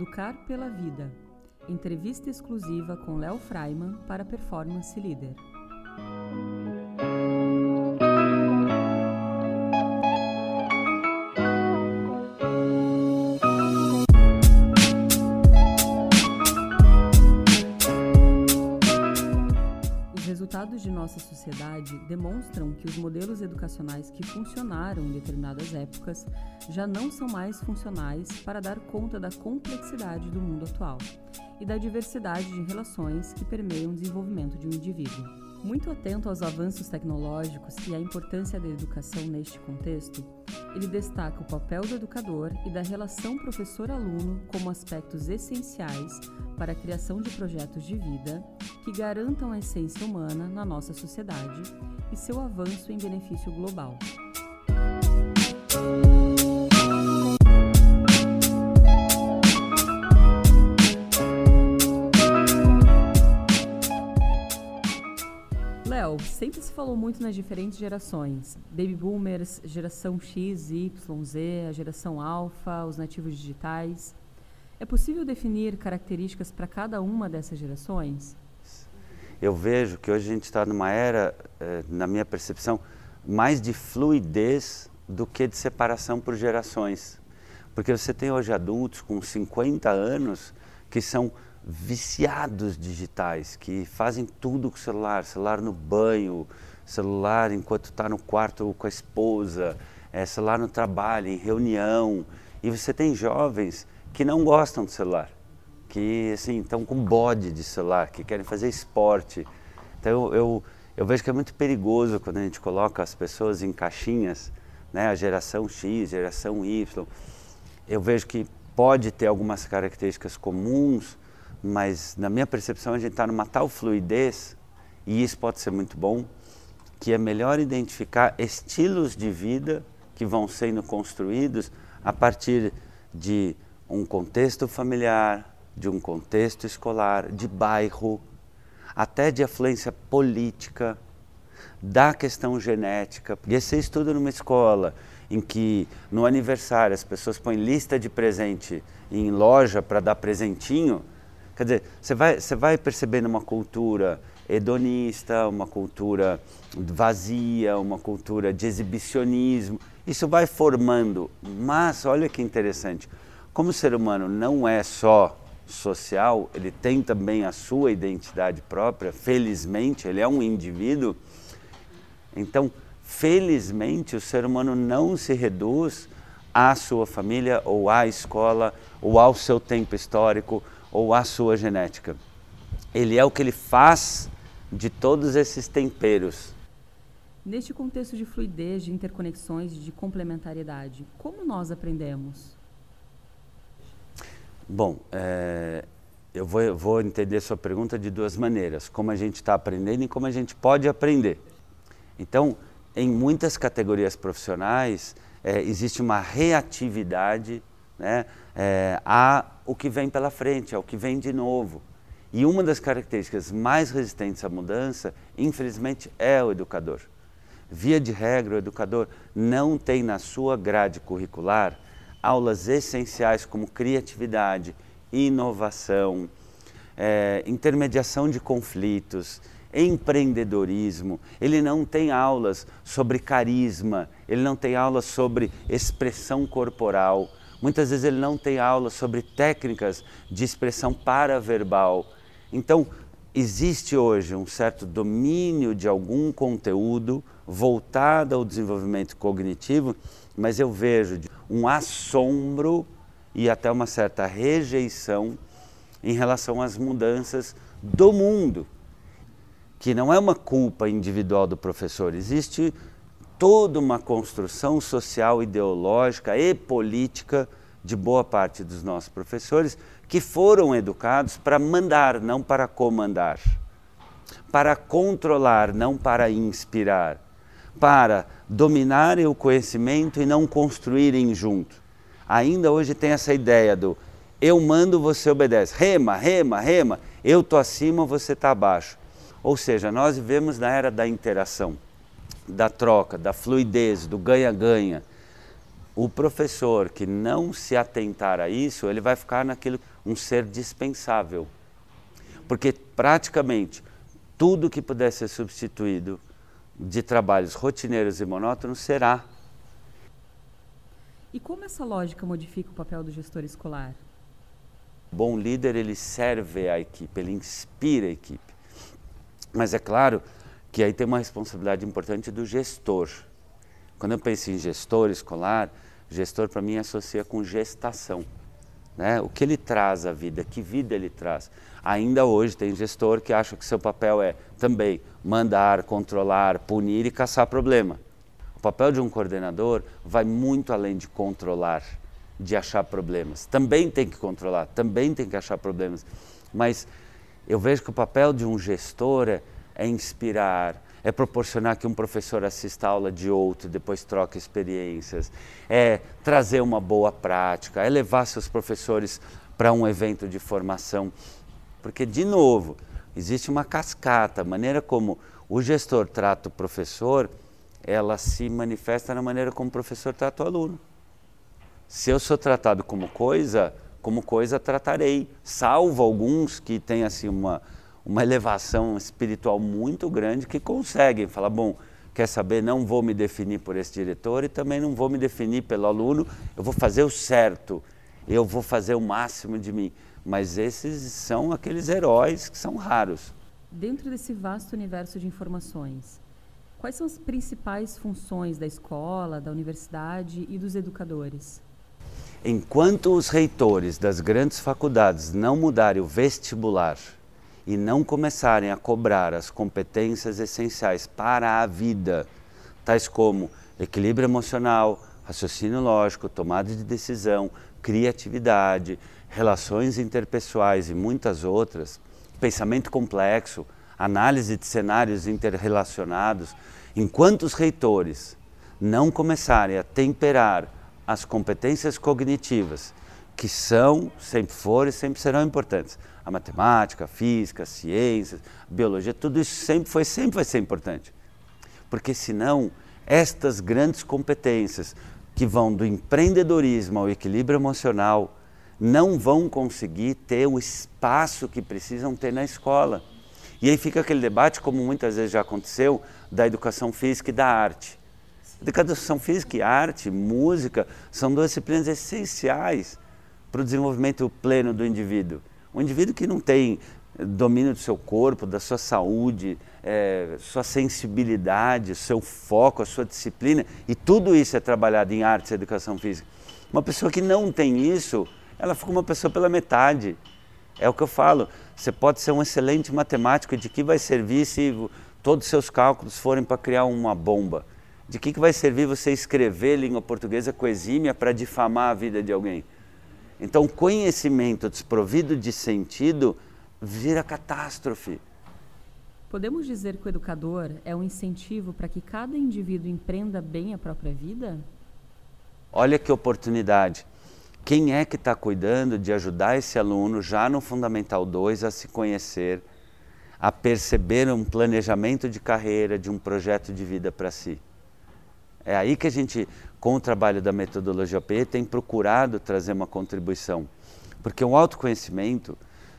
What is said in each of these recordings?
Educar pela Vida. Entrevista exclusiva com Léo Freiman para Performance Leader. Nossa sociedade demonstram que os modelos educacionais que funcionaram em determinadas épocas já não são mais funcionais para dar conta da complexidade do mundo atual e da diversidade de relações que permeiam o desenvolvimento de um indivíduo. Muito atento aos avanços tecnológicos e à importância da educação neste contexto, ele destaca o papel do educador e da relação professor-aluno como aspectos essenciais para a criação de projetos de vida que garantam a essência humana na nossa sociedade e seu avanço em benefício global. Sempre se falou muito nas diferentes gerações: baby boomers, geração X, Y, Z, a geração alfa, os nativos digitais. É possível definir características para cada uma dessas gerações? Eu vejo que hoje a gente está numa era, eh, na minha percepção, mais de fluidez do que de separação por gerações. Porque você tem hoje adultos com 50 anos que são viciados digitais, que fazem tudo com o celular, celular no banho, celular enquanto está no quarto com a esposa, é, celular no trabalho, em reunião. E você tem jovens que não gostam do celular, que assim estão com bode de celular, que querem fazer esporte. Então eu, eu vejo que é muito perigoso quando a gente coloca as pessoas em caixinhas, né, a geração X, geração Y. Eu vejo que pode ter algumas características comuns, mas na minha percepção a gente está numa tal fluidez, e isso pode ser muito bom, que é melhor identificar estilos de vida que vão sendo construídos a partir de um contexto familiar, de um contexto escolar, de bairro, até de afluência política, da questão genética. E você estuda numa escola em que no aniversário as pessoas põem lista de presente em loja para dar presentinho, Quer dizer, você vai, você vai percebendo uma cultura hedonista, uma cultura vazia, uma cultura de exibicionismo. Isso vai formando. Mas olha que interessante, como o ser humano não é só social, ele tem também a sua identidade própria, felizmente, ele é um indivíduo. Então, felizmente, o ser humano não se reduz à sua família ou à escola ou ao seu tempo histórico ou a sua genética. Ele é o que ele faz de todos esses temperos. Neste contexto de fluidez, de interconexões, de complementariedade, como nós aprendemos? Bom, é, eu vou, vou entender sua pergunta de duas maneiras: como a gente está aprendendo e como a gente pode aprender. Então, em muitas categorias profissionais, é, existe uma reatividade né, é, o que vem pela frente, ao que vem de novo. E uma das características mais resistentes à mudança, infelizmente, é o educador. Via de regra, o educador não tem na sua grade curricular aulas essenciais como criatividade, inovação, é, intermediação de conflitos, empreendedorismo. Ele não tem aulas sobre carisma, ele não tem aulas sobre expressão corporal Muitas vezes ele não tem aula sobre técnicas de expressão paraverbal. Então, existe hoje um certo domínio de algum conteúdo voltado ao desenvolvimento cognitivo, mas eu vejo um assombro e até uma certa rejeição em relação às mudanças do mundo, que não é uma culpa individual do professor, existe toda uma construção social, ideológica e política de boa parte dos nossos professores que foram educados para mandar, não para comandar, para controlar, não para inspirar, para dominarem o conhecimento e não construírem junto. Ainda hoje tem essa ideia do eu mando, você obedece. Rema, rema, rema. Eu estou acima, você está abaixo. Ou seja, nós vivemos na era da interação da troca, da fluidez, do ganha-ganha. O professor que não se atentar a isso, ele vai ficar naquilo um ser dispensável. Porque praticamente tudo que puder ser substituído de trabalhos rotineiros e monótonos será. E como essa lógica modifica o papel do gestor escolar? Bom líder, ele serve a equipe, ele inspira a equipe. Mas é claro que aí tem uma responsabilidade importante do gestor. Quando eu penso em gestor escolar, gestor para mim associa com gestação. Né? O que ele traz à vida, que vida ele traz. Ainda hoje tem gestor que acha que seu papel é também mandar, controlar, punir e caçar problema. O papel de um coordenador vai muito além de controlar, de achar problemas. Também tem que controlar, também tem que achar problemas. Mas eu vejo que o papel de um gestor é, é inspirar, é proporcionar que um professor assista a aula de outro, depois troque experiências, é trazer uma boa prática, é levar seus professores para um evento de formação. Porque, de novo, existe uma cascata, a maneira como o gestor trata o professor, ela se manifesta na maneira como o professor trata o aluno. Se eu sou tratado como coisa, como coisa tratarei, salvo alguns que têm assim uma uma elevação espiritual muito grande que conseguem falar, bom, quer saber, não vou me definir por esse diretor e também não vou me definir pelo aluno, eu vou fazer o certo, eu vou fazer o máximo de mim. Mas esses são aqueles heróis que são raros. Dentro desse vasto universo de informações, quais são as principais funções da escola, da universidade e dos educadores? Enquanto os reitores das grandes faculdades não mudarem o vestibular, e não começarem a cobrar as competências essenciais para a vida, tais como equilíbrio emocional, raciocínio lógico, tomada de decisão, criatividade, relações interpessoais e muitas outras, pensamento complexo, análise de cenários interrelacionados, enquanto os reitores não começarem a temperar as competências cognitivas, que são, sempre foram e sempre serão importantes, a matemática, a física, as ciências, a biologia, tudo isso sempre foi, sempre vai ser importante. Porque senão, estas grandes competências que vão do empreendedorismo ao equilíbrio emocional não vão conseguir ter o espaço que precisam ter na escola. E aí fica aquele debate, como muitas vezes já aconteceu, da educação física e da arte. Educação física e arte, música, são duas disciplinas essenciais para o desenvolvimento pleno do indivíduo. Um indivíduo que não tem domínio do seu corpo, da sua saúde, é, sua sensibilidade, seu foco, a sua disciplina, e tudo isso é trabalhado em artes e educação física. Uma pessoa que não tem isso, ela fica uma pessoa pela metade. É o que eu falo. Você pode ser um excelente matemático, de que vai servir se todos os seus cálculos forem para criar uma bomba? De que, que vai servir você escrever língua portuguesa com exímia para difamar a vida de alguém? Então, conhecimento desprovido de sentido vira catástrofe. Podemos dizer que o educador é um incentivo para que cada indivíduo empreenda bem a própria vida? Olha que oportunidade. Quem é que está cuidando de ajudar esse aluno já no Fundamental 2 a se conhecer, a perceber um planejamento de carreira, de um projeto de vida para si? É aí que a gente com o trabalho da metodologia OP, tem procurado trazer uma contribuição. Porque o autoconhecimento,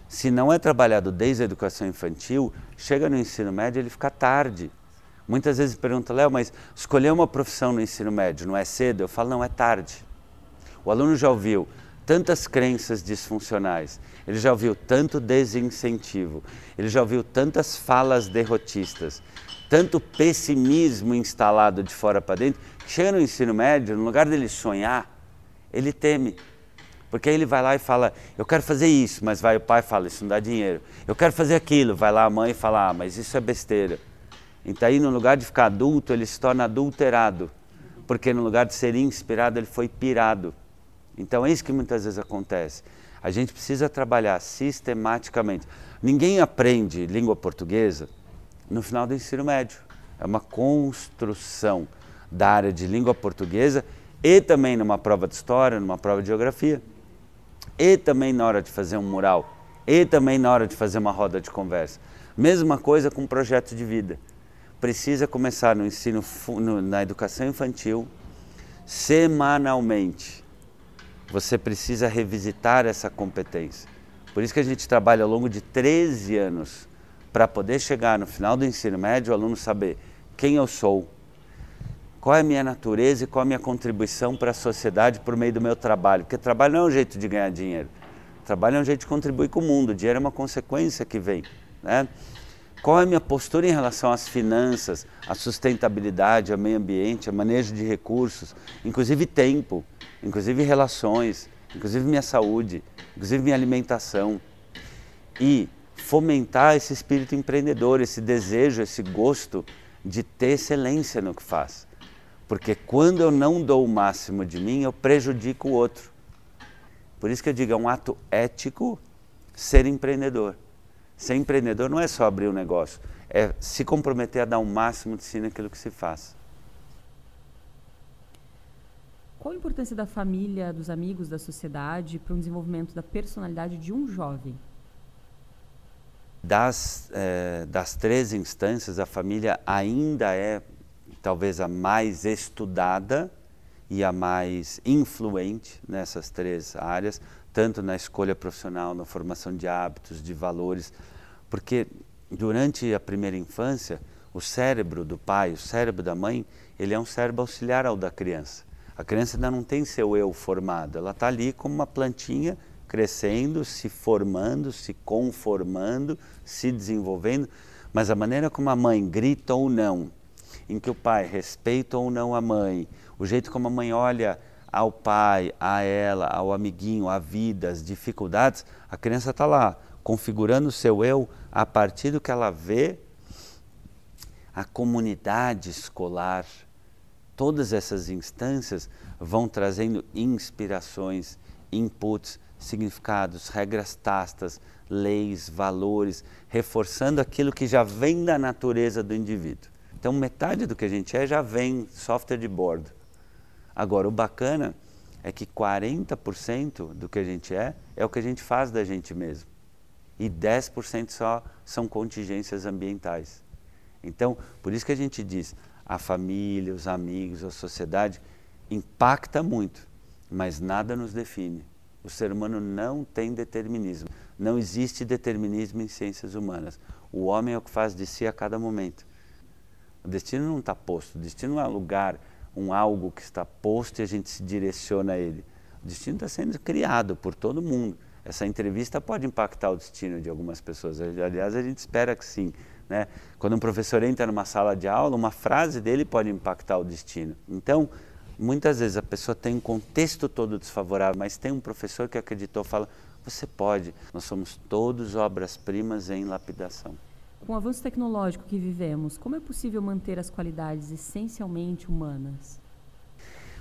se não é trabalhado desde a educação infantil, chega no ensino médio ele fica tarde. Muitas vezes pergunta, Léo, mas escolher uma profissão no ensino médio não é cedo? Eu falo, não, é tarde. O aluno já ouviu tantas crenças disfuncionais, ele já ouviu tanto desincentivo, ele já ouviu tantas falas derrotistas, tanto pessimismo instalado de fora para dentro, Chega no ensino médio, no lugar dele sonhar, ele teme. Porque aí ele vai lá e fala, eu quero fazer isso, mas vai o pai e fala, isso não dá dinheiro. Eu quero fazer aquilo, vai lá a mãe e fala, ah, mas isso é besteira. Então aí no lugar de ficar adulto, ele se torna adulterado. Porque no lugar de ser inspirado, ele foi pirado. Então é isso que muitas vezes acontece. A gente precisa trabalhar sistematicamente. Ninguém aprende língua portuguesa no final do ensino médio. É uma construção da área de língua portuguesa e também numa prova de história, numa prova de geografia, e também na hora de fazer um mural, e também na hora de fazer uma roda de conversa. Mesma coisa com projeto de vida. Precisa começar no ensino, no, na educação infantil, semanalmente. Você precisa revisitar essa competência. Por isso que a gente trabalha ao longo de 13 anos para poder chegar no final do ensino médio, o aluno saber quem eu sou, qual é a minha natureza e qual é a minha contribuição para a sociedade por meio do meu trabalho. Porque trabalho não é um jeito de ganhar dinheiro. Trabalho é um jeito de contribuir com o mundo. O dinheiro é uma consequência que vem. Né? Qual é a minha postura em relação às finanças, à sustentabilidade, ao meio ambiente, ao manejo de recursos, inclusive tempo, inclusive relações, inclusive minha saúde, inclusive minha alimentação. E fomentar esse espírito empreendedor, esse desejo, esse gosto de ter excelência no que faz. Porque quando eu não dou o máximo de mim, eu prejudico o outro. Por isso que eu digo, é um ato ético ser empreendedor. Ser empreendedor não é só abrir um negócio, é se comprometer a dar o máximo de si naquilo que se faz. Qual a importância da família, dos amigos, da sociedade para o desenvolvimento da personalidade de um jovem? Das, eh, das três instâncias, a família ainda é talvez a mais estudada e a mais influente nessas três áreas, tanto na escolha profissional, na formação de hábitos, de valores, porque durante a primeira infância, o cérebro do pai, o cérebro da mãe, ele é um cérebro auxiliar ao da criança. A criança ainda não tem seu eu formado, ela está ali como uma plantinha crescendo, se formando, se conformando, se desenvolvendo, mas a maneira como a mãe grita ou não, em que o pai respeita ou não a mãe, o jeito como a mãe olha ao pai, a ela, ao amiguinho, a vida, as dificuldades, a criança está lá configurando o seu eu a partir do que ela vê a comunidade escolar. Todas essas instâncias vão trazendo inspirações, inputs, significados, regras tastas, leis, valores, reforçando aquilo que já vem da natureza do indivíduo. Então, metade do que a gente é já vem software de bordo. Agora, o bacana é que 40% do que a gente é é o que a gente faz da gente mesmo e 10% só são contingências ambientais. Então, por isso que a gente diz, a família, os amigos, a sociedade impacta muito, mas nada nos define. O ser humano não tem determinismo. Não existe determinismo em ciências humanas. O homem é o que faz de si a cada momento. O destino não está posto. O destino não é um lugar, um algo que está posto e a gente se direciona a ele. O destino está sendo criado por todo mundo essa entrevista pode impactar o destino de algumas pessoas. Aliás, a gente espera que sim. Né? Quando um professor entra numa sala de aula, uma frase dele pode impactar o destino. Então, muitas vezes a pessoa tem um contexto todo desfavorável, mas tem um professor que acreditou, fala: você pode, nós somos todos obras-primas em lapidação. Com o avanço tecnológico que vivemos, como é possível manter as qualidades essencialmente humanas?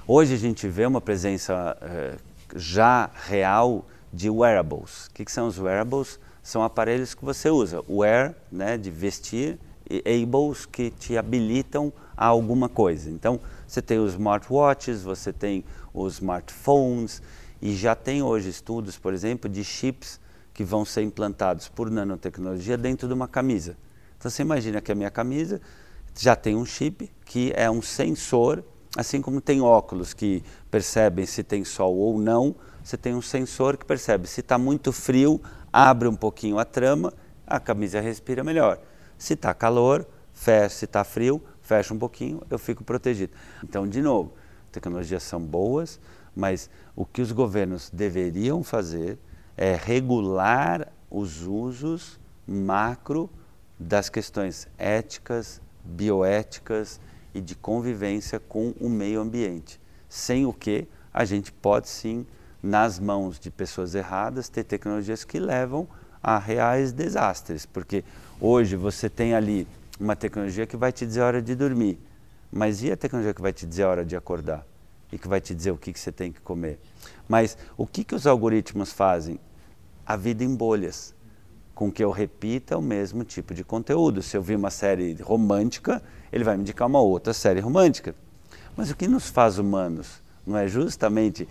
Hoje a gente vê uma presença eh, já real de wearables. O que, que, são os wearables? São aparelhos que você usa. Wear, né, de vestir, e ables, que te habilitam a alguma coisa. Então, você tem os smartwatches, você tem os smartphones, e já tem hoje estudos, por exemplo, de chips que vão ser implantados por nanotecnologia dentro de uma camisa. Então, você imagina que a minha camisa já tem um chip que é um sensor, assim como tem óculos que percebem se tem sol ou não, você tem um sensor que percebe se está muito frio, abre um pouquinho a trama, a camisa respira melhor. Se está calor, fecha, se está frio, fecha um pouquinho, eu fico protegido. Então, de novo, tecnologias são boas, mas o que os governos deveriam fazer é regular os usos macro das questões éticas, bioéticas e de convivência com o meio ambiente. Sem o que a gente pode sim nas mãos de pessoas erradas, ter tecnologias que levam a reais desastres, porque hoje você tem ali uma tecnologia que vai te dizer a hora de dormir, mas e a tecnologia que vai te dizer a hora de acordar? E que vai te dizer o que, que você tem que comer? Mas o que, que os algoritmos fazem? A vida em bolhas, com que eu repita o mesmo tipo de conteúdo. Se eu vi uma série romântica, ele vai me indicar uma outra série romântica. Mas o que nos faz humanos? Não é justamente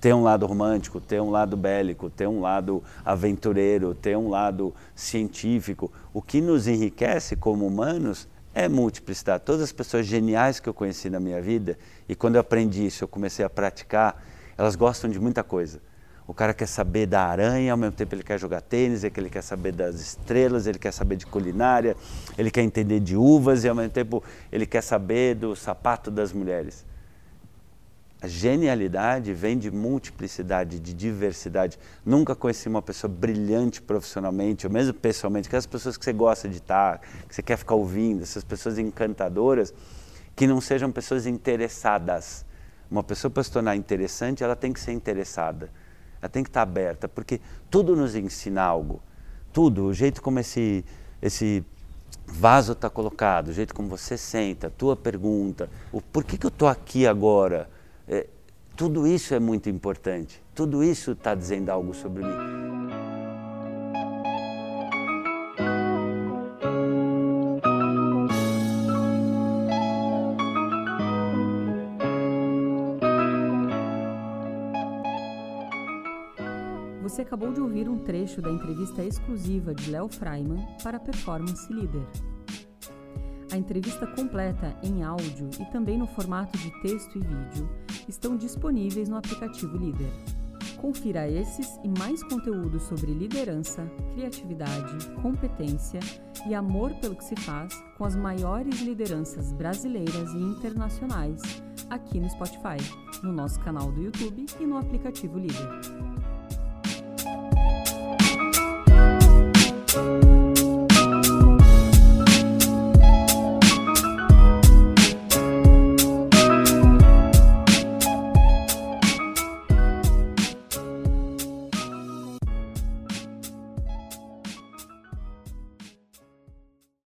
ter um lado romântico, ter um lado bélico, ter um lado aventureiro, ter um lado científico. O que nos enriquece como humanos é multiplicidade. Todas as pessoas geniais que eu conheci na minha vida, e quando eu aprendi isso, eu comecei a praticar, elas gostam de muita coisa. O cara quer saber da aranha, ao mesmo tempo ele quer jogar tênis, é ele quer saber das estrelas, ele quer saber de culinária, ele quer entender de uvas e ao mesmo tempo ele quer saber do sapato das mulheres. A genialidade vem de multiplicidade, de diversidade. Nunca conheci uma pessoa brilhante profissionalmente, ou mesmo pessoalmente, aquelas pessoas que você gosta de estar, que você quer ficar ouvindo, essas pessoas encantadoras, que não sejam pessoas interessadas. Uma pessoa para se tornar interessante, ela tem que ser interessada ela tem que estar aberta, porque tudo nos ensina algo. Tudo, o jeito como esse, esse vaso está colocado, o jeito como você senta, a tua pergunta, o por que, que eu estou aqui agora, tudo isso é muito importante. Tudo isso está dizendo algo sobre mim. Você acabou de ouvir um trecho da entrevista exclusiva de Léo Freiman para a Performance Leader. A entrevista completa em áudio e também no formato de texto e vídeo estão disponíveis no aplicativo Líder. Confira esses e mais conteúdos sobre liderança, criatividade, competência e amor pelo que se faz com as maiores lideranças brasileiras e internacionais aqui no Spotify, no nosso canal do YouTube e no aplicativo Líder.